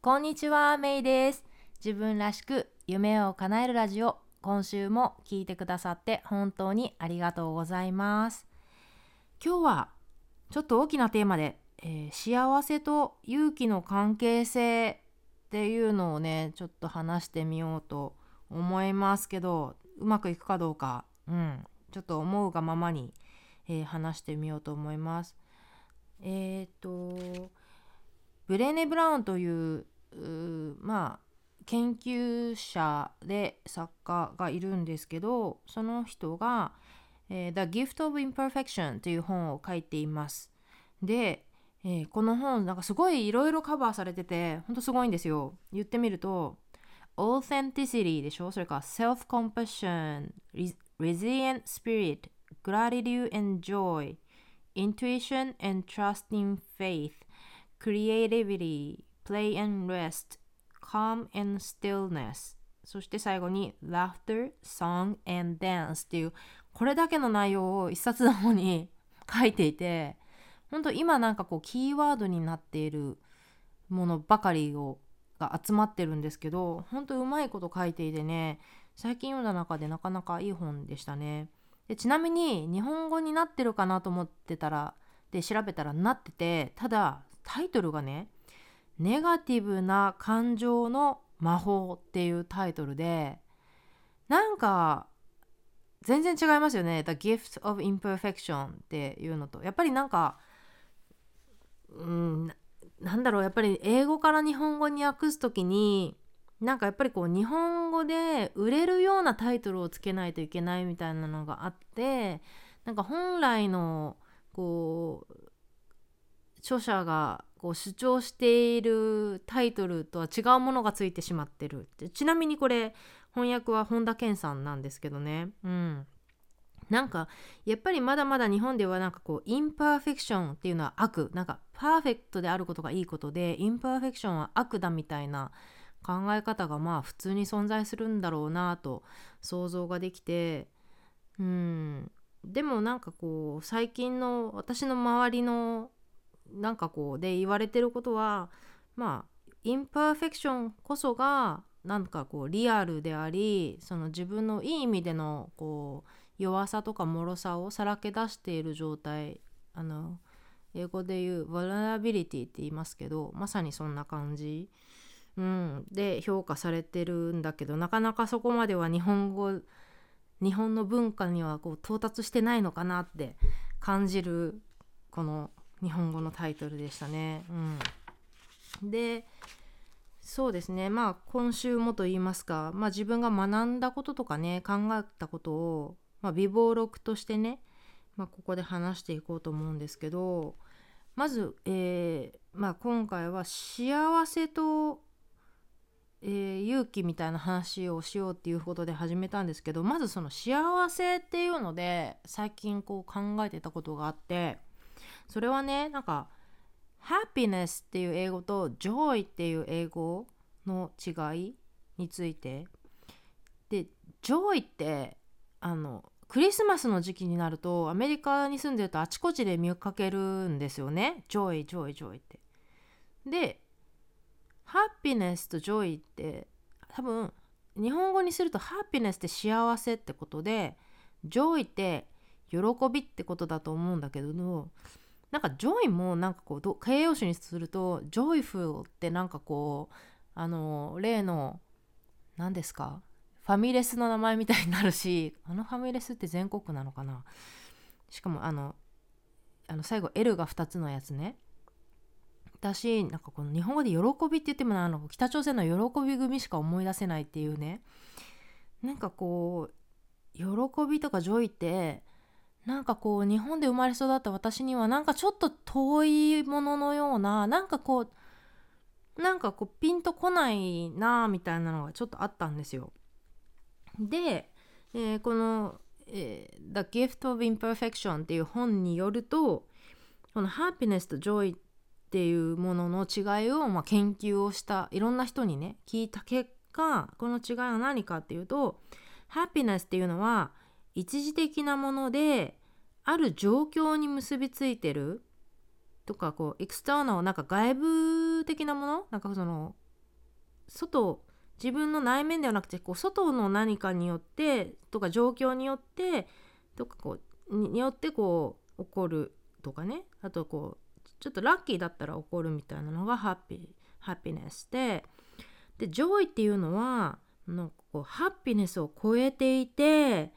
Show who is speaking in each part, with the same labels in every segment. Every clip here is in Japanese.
Speaker 1: こんにちは、メイです。自分らしく夢を叶えるラジオ、今週も聞いてくださって本当にありがとうございます。今日はちょっと大きなテーマで、えー幸せと勇気の関係性っていうのをね、ちょっと話してみようと思いますけど、うまくいくかどうか、うん、ちょっと思うがままに、えー話してみようと思います。えっ、と、ブレーネ・ブラウンというまあ研究者で作家がいるんですけどその人が、The Gift of Imperfection という本を書いています。で、えーこの本なんかすごいいろいろカバーされててほんとすごいんですよ。言ってみると Authenticity でしょそれから Self-Compassion Resilient Spirit Gratitude and Joy Intuition and Trust in Faith creativity, play and rest, calm and stillness. そして最後に laughter, song and dance っていうこれだけの内容を一冊の方に 書いていて本当今なんかこうキーワードになっているものばかりをが集まってるんですけど本当うまいこと書いていてね最近読んだ中でなかなかいい本でしたね。でちなみに日本語になってるかなと思ってたらで調べたらなっててただタイトルがね「ネガティブな感情の魔法」っていうタイトルでなんか全然違いますよね「The Gift of Imperfection」っていうのと。やっぱりなんかうんなんだろう。やっぱり英語から日本語に訳す時になんかやっぱりこう日本語で売れるようなタイトルをつけないといけないみたいなのがあってなんか本来のこう著者がこう主張しているタイトルとは違うものがついてしまってるちなみにこれ翻訳は本田健さんなんですけどね。うん。なんかやっぱりまだまだ日本ではなんかこうインパーフェクションっていうのは悪。なんかパーフェクトであることがいいことでインパーフェクションは悪だみたいな考え方がまあ普通に存在するんだろうなと想像ができて。うん。でもなんかこう最近の私の周りのなんかこうで言われてることはまあインパーフェクションこそがなんかこうリアルでありその自分のいい意味でのこう弱さとか脆さをさらけ出している状態あの英語で言う vulnerability って言いますけどまさにそんな感じ、うん、で評価されてるんだけどなかなかそこまでは日本語日本の文化にはこう到達してないのかなって感じるこの日本語のタイトルでしたね。うん、でそうですねまあ今週もと言いますか、まあ、自分が学んだこととかね考えたことを、まあ、微暴録としてね、まあ、ここで話していこうと思うんですけどまず、えーまあ、今回は幸せと、えー勇気みたいな話をしようっていうことで始めたんですけどまずその幸せっていうので最近こう考えてたことがあってそれはねなんか happiness っていう英語と joy っていう英語の違いについて。で joy ってあのクリスマスの時期になるとアメリカに住んでるとあちこちで見かけるんですよね。joy joy joy って。で happiness と joy って多分日本語にすると happiness って幸せってことで joy って喜びってことだと思うんだけどなんか joy もなんかこうど形容詞にすると joyful ってなんかこうあの例の何ですか？ファミレスの名前みたいになるしあのファミレスって全国なのかな？しかもあのあの最後 L が2つのやつね。私なんかこの日本語で喜びって言ってもあの北朝鮮の喜び組しか思い出せないっていうね。なんかこう喜びとか joy ってなんかこう日本で生まれ育った私にはなんかちょっと遠いもののようななんかこうなんかこうピンとこないなみたいなのがちょっとあったんですよ。で、えーこの、えー The Gift of Imperfection っていう本によるとこの Happiness と Joy っていうものの違いを、まあ、研究をしたいろんな人にね聞いた結果この違いは何かっていうと Happiness っていうのは一時的なものである状況に結びついてる？とかこうエクスターナルなんか外部的なもの？なんかその外自分の内面ではなくてこう外の何かによってとか状況によってとかこうによってこう起こるとかね。あとこうちょっとラッキーだったら起こるみたいなのがハッピー happiness で。で joy っていうのはなんかこう happiness を超えていて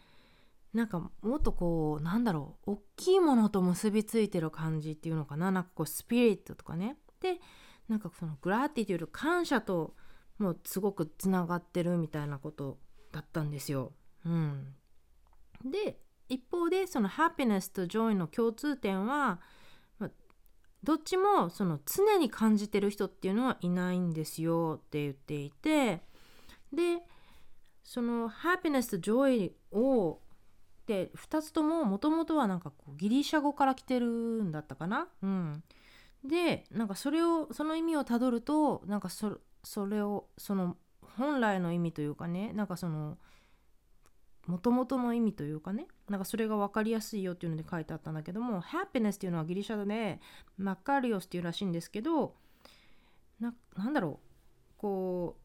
Speaker 1: なんかもっとこうなんだろう大きいものと結びついてる感じっていうのかな。なんかこうスピリットとかね。でなんかその gratitude 感謝ともうすごくつながってるみたいなことだったんですよ。うん、で一方でその happiness と joy の共通点は、ま、どっちもその常に感じてる人っていうのはいないんですよ。って言っていて。でその happiness と joy をで2つとももともとはなんかこうギリシャ語から来てるんだったかな？うん、でなんかそれをその意味をたどるとなんかそれをその本来の意味というかねなんかそのもともとの意味というかねなんかそれが分かりやすいよっていうので書いてあったんだけどもハピネスっていうのはギリシャ語でマッカリオスっていうらしいんですけどななんだろうこう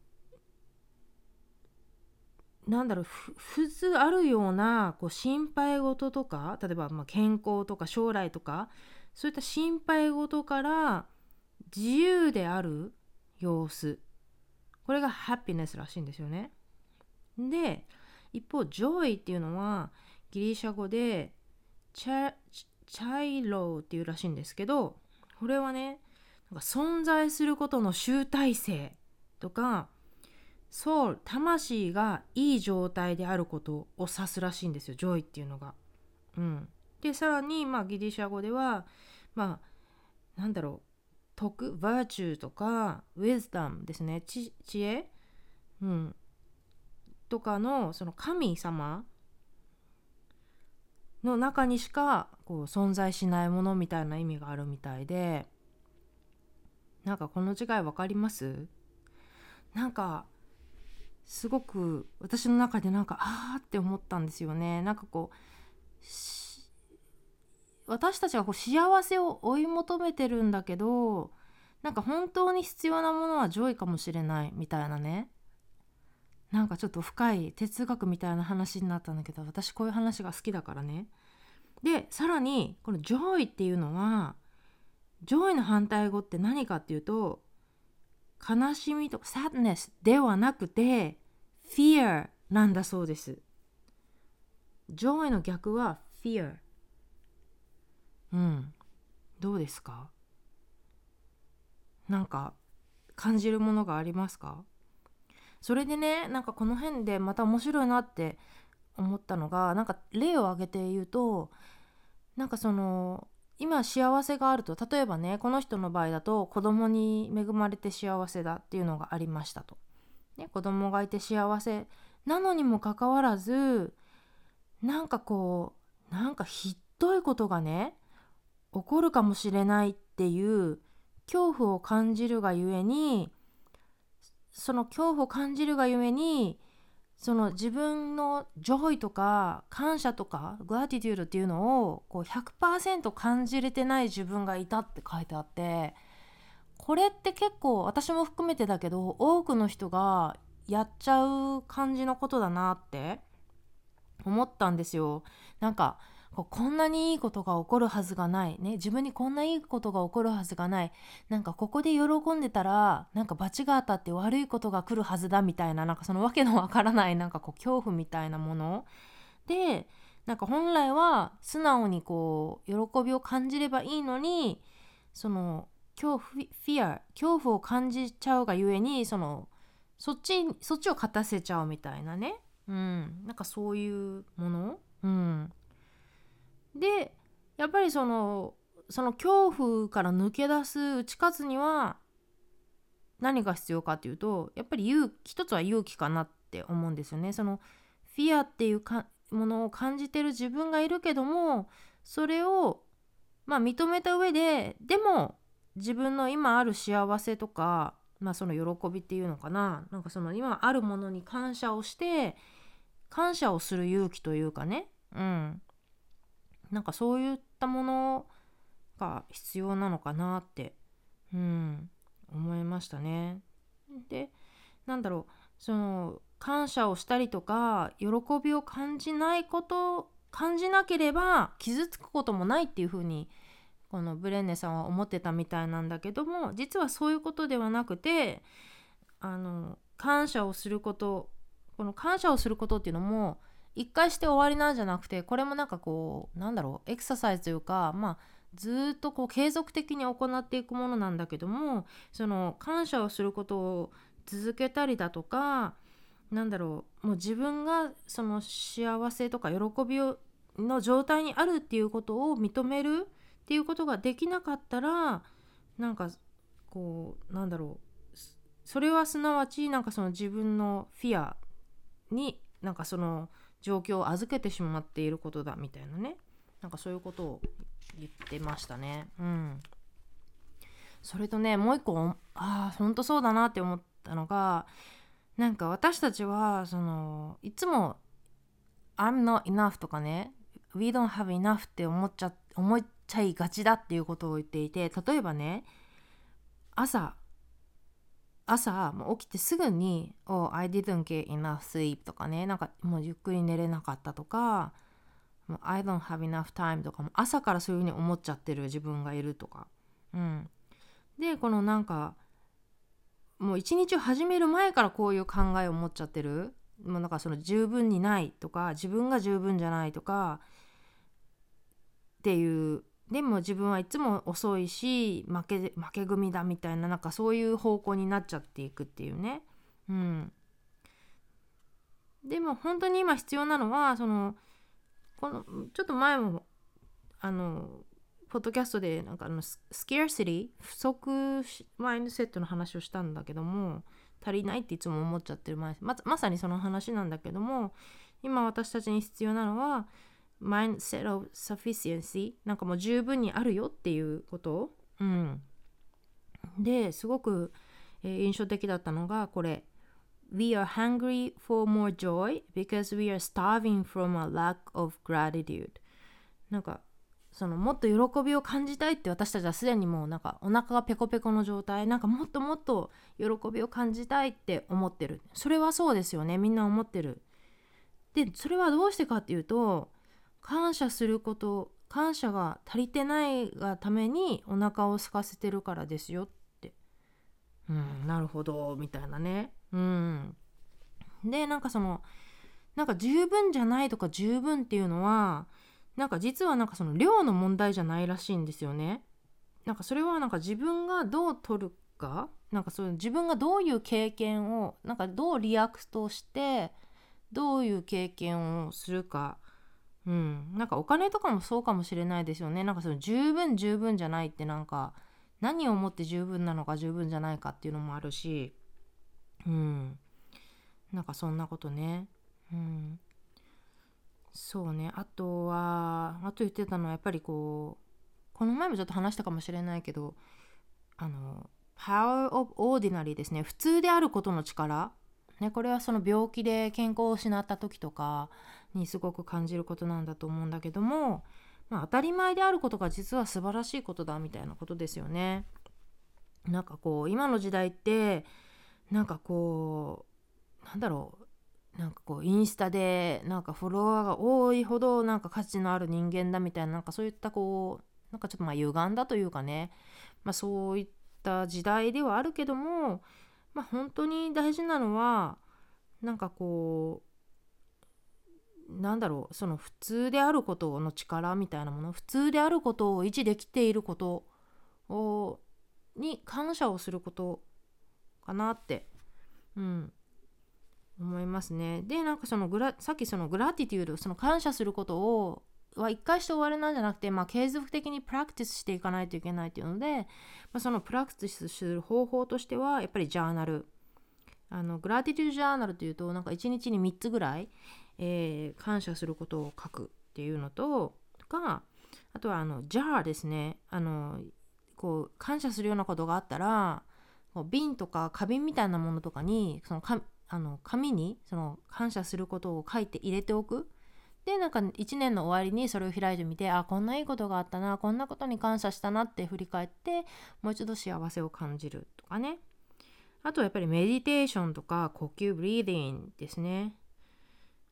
Speaker 1: なんだろう普通あるようなこう心配事とか例えばま健康とか将来とかそういった心配事から自由である様子これが happiness らしいんですよね。で一方 joy っていうのはギリシャ語でチャチャイローっていうらしいんですけどこれはねなんか存在することの集大成とか soul 魂がいい状態であることを指すらしいんですよ。 joy っていうのが。うん、でさらに、まあ、ギリシャ語ではまあなんだろう。徳 virtue とか wisdom ですね。知恵、うん、とかのその神様の中にしかこう存在しないものみたいな意味があるみたいで。なんかこの違い分かります？なんかすごく私の中でなんかああって思ったんですよね。なんかこう私たちがこう幸せを追い求めてるんだけどなんか本当に必要なものは joy かもしれないみたいなね。なんかちょっと深い哲学みたいな話になったんだけど私こういう話が好きだからね。でさらにこの joy っていうのは joy の反対語って何かっていうと悲しみとか sadness ではなくて fear なんだそうです。joy の逆は fear うん。どうですか？なんか感じるものがありますか？それでねなんかこの辺でまた面白いなって思ったのがなんか例を挙げて言うとなんかその今幸せがあると例えばねこの人の場合だと子供に恵まれて幸せだっていうのがありましたと。ね、子供がいて幸せなのにもかかわらずなんかこうなんかひどいことがね起こるかもしれないっていう恐怖を感じるがゆえにその恐怖を感じるがゆえにその自分の joy とか感謝とか gratitude っていうのをこう100%感じれてない自分がいたって書いてあってこれって結構私も含めてだけど多くの人がやっちゃう感じのことだなって思ったんですよ。なんかこんなにいいことが起こるはずがないね。自分にこんないいことが起こるはずがない。なんかここで喜んでたらなんか罰が当たって悪いことが来るはずだみたいななんかそのわけのわからないなんかこう恐怖みたいなもの。でなんか本来は素直にこう喜びを感じればいいのにその恐怖フィア恐怖を感じちゃうがゆえにそのそっちそっちを勝たせちゃうみたいなね。うん。なんかそういうもの。うん。でやっぱりそのその恐怖から抜け出す打ち勝つには何が必要かっていうとやっぱり勇一つは勇気かなって思うんですよね。そのフィアっていうかものを感じてる自分がいるけどもそれをまあ認めた上ででも自分の今ある幸せとかまあその喜びっていうのかな。なんかその今あるものに感謝をして感謝をする勇気というかね。うん。なんかそういったものが必要なのかなって、うん、思いましたね。でなんだろうその感謝をしたりとか喜びを感じないこと感じなければ傷つくこともないっていうふうにこのブレンネさんは思ってたみたいなんだけども実はそういうことではなくてあの感謝をすることこの感謝をすることっていうのも一回して終わりなんじゃなくてこれもなんかこうなんだろうエクササイズというかまあずっとこう継続的に行っていくものなんだけどもその感謝をすることを続けたりだとかなんだろうもう自分がその幸せとか喜びをの状態にあるっていうことを認めるっていうことができなかったらなんかこうなんだろうそれはすなわちなんかその自分のフィアになんかその状況を預けてしまっていることだみたいなね。なんかそういうことを言ってましたね。うん。それとねもう一個ああほんとそうだなって思ったのがなんか私たちはそのいつも「I'm not enough」とかね「We don't have enough」って思っちゃ思っちゃいがちだっていうことを言っていて例えばね朝朝もう起きてすぐに「Oh, I didn't get enough sleep」とかねなんかもうゆっくり寝れなかったとか「I don't have enough time」とかも朝からそういうふうに思っちゃってる自分がいるとか。うん、でこのなんかもう一日を始める前からこういう考えを持っちゃってるもうなんかその十分にないとか自分が十分じゃないとかっていうでも自分はいつも遅いし負け負け組だみたいななんかそういう方向になっちゃっていくっていうね。うん、でも本当に今必要なのはそのこのちょっと前もあのポッドキャストでなんかあのスケアシティ不足マインドセットの話をしたんだけども足りないっていつも思っちゃってるままさにその話なんだけども今私たちに必要なのは mindset of sufficiency なんかもう十分にあるよっていうこと？うん。ですごく、えー、印象的だったのがこれ We are hungry for more joy because we are starving from a lack of gratitude. なんかそのもっと喜びを感じたいって私たちはすでにもうなんかお腹がペコペコの状態。なんかもっともっと喜びを感じたいって思ってる。それはそうですよね。みんな思ってる。でそれはどうしてかっていうと感謝すること感謝が足りてないがためにお腹を空かせてるからですよって。うんなるほどみたいなね。うん。でなんかそのなんか十分じゃないとか十分っていうのはなんか実はなんかその量の問題じゃないらしいんですよね。なんかそれはなんか自分がどう取るかなんかそういう自分がどういう経験をなんかどう react してどういう経験をするかうん、なんかお金とかもそうかもしれないですよね。なんかその十分十分じゃないってなんか何をもって十分なのか十分じゃないかっていうのもあるし。うん。なんかそんなことね。うん。そうね。あとはあと言ってたのはやっぱりこうこの前もちょっと話したかもしれないけどあの Power of Ordinary ですね。普通であることの力。ね、これはその病気で健康を失った時とかにすごく感じることなんだと思うんだけども、まあ、当たり前であることが実は素晴らしいことだみたいなことですよね。なんかこう今の時代ってなんかこうなんだろうなんかこうインスタでなんかフォロワーが多いほどなんか価値のある人間だみたいななんかそういったこうなんかちょっとまあ歪んだというかね、まあ、そういった時代ではあるけどもまあ本当に大事なのはなんかこうなんだろうその普通であることの力みたいなもの普通であることを維持できていることをに感謝をすることかなって、うん、思いますね。でなんかそのグラさっきそのグラティテュードその感謝することをは一回して終わりなんじゃなくて、まあ、継続的にプラクティスしていかないといけないっていうので、まあ、そのプラクティスする方法としてはやっぱりジャーナルあのグラティテュージャーナルというとなんか1日に3つぐらい、えー、感謝することを書くっていうのとかあとはあのジャーですねあのこう感謝するようなことがあったらこう瓶とか花瓶みたいなものとかにそのかあの紙にその感謝することを書いて入れておく。でなんか1年の終わりにそれを開いてみてあこんないいことがあったなこんなことに感謝したなって振り返ってもう一度幸せを感じるとかね。あとはやっぱりメディテーションとか呼吸ブリーディングですね。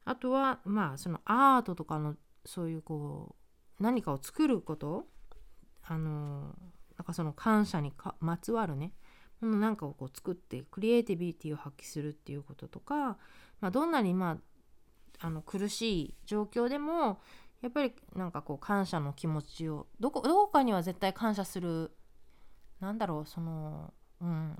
Speaker 1: あとはまあそのアートとかのそういうこう何かを作ることあのなんかその感謝にまつわるねものなんかをこう作ってクリエイティビティを発揮するっていうこととか、まあ、どんなにまああの苦しい状況でもやっぱりなんかこう感謝の気持ちをどこどこかには絶対感謝するなんだろうその、うん、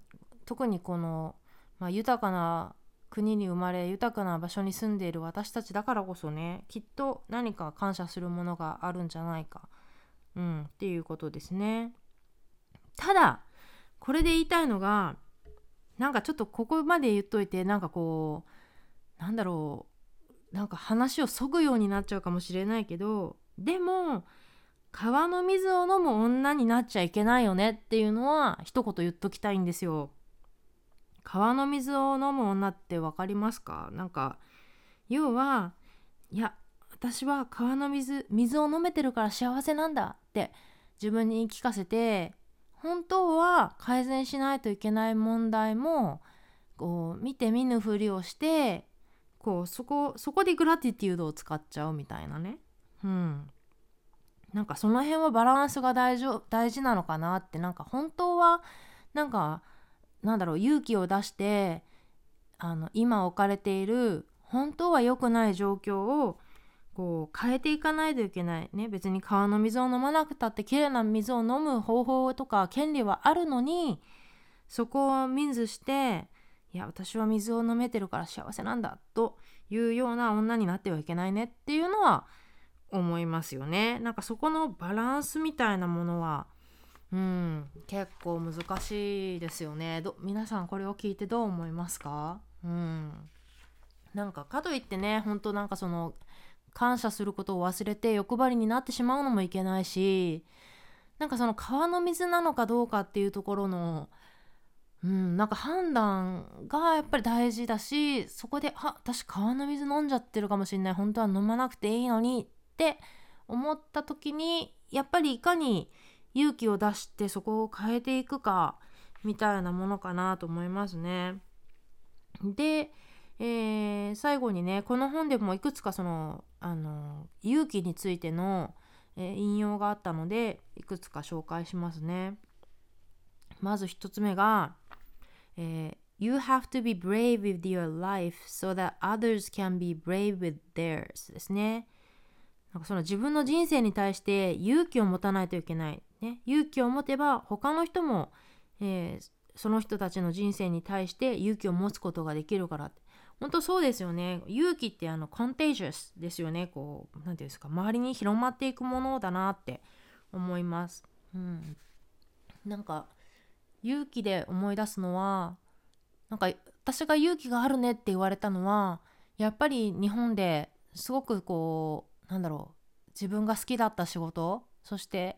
Speaker 1: 特にこの、まあ、豊かな国に生まれ豊かな場所に住んでいる私たちだからこそねきっと何か感謝するものがあるんじゃないか、うん、っていうことですね。ただこれで言いたいのがなんかちょっとここまで言っといてなんかこうなんだろうなんか話をそぐようになっちゃうかもしれないけどでも川の水を飲む女になっちゃいけないよねっていうのは一言言っときたいんですよ。川の水を飲む女って分かりますか？なんか要はいや私は川の水水を飲めてるから幸せなんだって自分に言い聞かせて本当は改善しないといけない問題もこう見て見ぬふりをしてこうそこそこでグラティテュードを使っちゃうみたいなね。うん。なんかその辺はバランスが大事大事なのかなってなんか本当はなんかなんだろう勇気を出してあの今置かれている本当は良くない状況をこう変えていかないといけないね。別に川の水を飲まなくたってきれいな水を飲む方法とか権利はあるのにそこを見ずしていや私は水を飲めてるから幸せなんだというような女になってはいけないね。っていうのは思いますよね。なんかそこのバランスみたいなものはうん結構難しいですよね。ど皆さんこれを聞いてどう思いますか？うん。なんかかといってね本当なんかその感謝することを忘れて欲張りになってしまうのもいけないしなんかその川の水なのかどうかっていうところのうん、なんか判断がやっぱり大事だしそこで「あ私川の水飲んじゃってるかもしれない。本当は飲まなくていいのに」って思った時にやっぱりいかに勇気を出してそこを変えていくかみたいなものかなと思いますね。で、えー、最後にねこの本でもいくつかそのあの勇気についての、えー、引用があったのでいくつか紹介しますね。まず1つ目が、えー、You have to be brave with your life so that others can be brave with theirs ですね。なんかその自分の人生に対して勇気を持たないといけない。ね、勇気を持てば他の人も、えー、その人たちの人生に対して勇気を持つことができるから。本当そうですよね。勇気ってあのコンテージャスですよね。こう何て言うんですか。周りに広まっていくものだなって思います。うん。なんか勇気で思い出すのはなんか私が勇気があるねって言われたのはやっぱり日本ですごくこうなんだろう。自分が好きだった仕事そして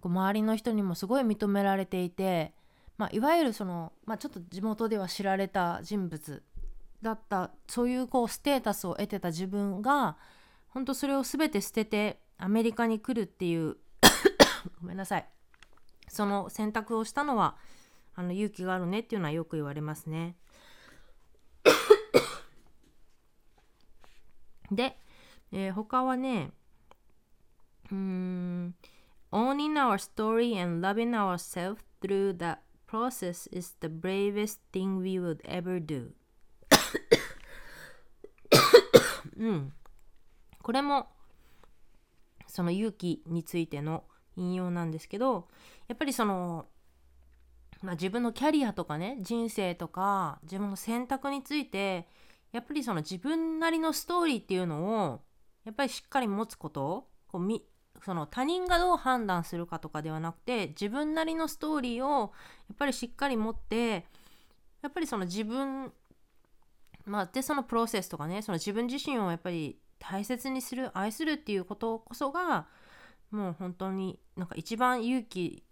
Speaker 1: こう周りの人にもすごい認められていて、まあ、いわゆるその、まあ、ちょっと地元では知られた人物だったそういうこうステータスを得てた自分が本当それを全て捨ててアメリカに来るっていう ごめんなさいその選択をしたのはあの勇気があるねっていうのはよく言われますね。で、えー、他はねうーん Owning our story and loving ourselves through that process is the bravest thing we would ever do. うん、これもその勇気についての引用なんですけどやっぱりその、まあ、自分のキャリアとかね人生とか自分の選択についてやっぱりその自分なりのストーリーっていうのをやっぱりしっかり持つことこうみその他人がどう判断するかとかではなくて自分なりのストーリーをやっぱりしっかり持ってやっぱりその自分まあ、でそのプロセスとかねその自分自身をやっぱり大切にする愛するっていうことこそがもう本当になんか一番勇気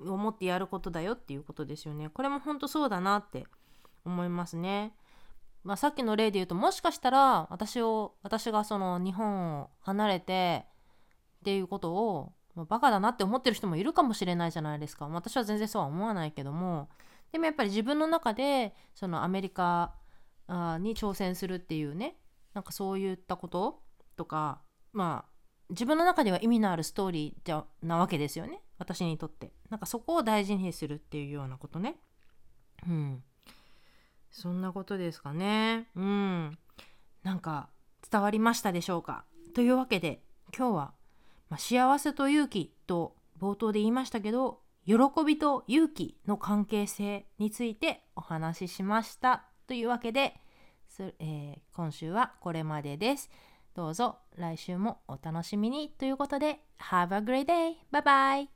Speaker 1: を持ってやることだよっていうことですよね。これも本当そうだなって思いますね。まあ、さっきの例で言うともしかしたら私を私がその日本を離れてっていうことを、まあ、バカだなって思ってる人もいるかもしれないじゃないですか。私は全然そうは思わないけども。でもやっぱり自分の中でそのアメリカに挑戦するっていうねなんかそういったこととかまあ自分の中では意味のあるストーリーじゃなわけですよね。私にとって。なんかそこを大事にするっていうようなことね。うん。そんなことですかね。うん。なんか伝わりましたでしょうか。というわけで今日は、まあ、幸せと勇気と冒頭で言いましたけど喜びと勇気の関係性についてお話ししましたというわけで、えー、今週はこれまでです。どうぞ来週もお楽しみにということで Have a great day! Bye bye!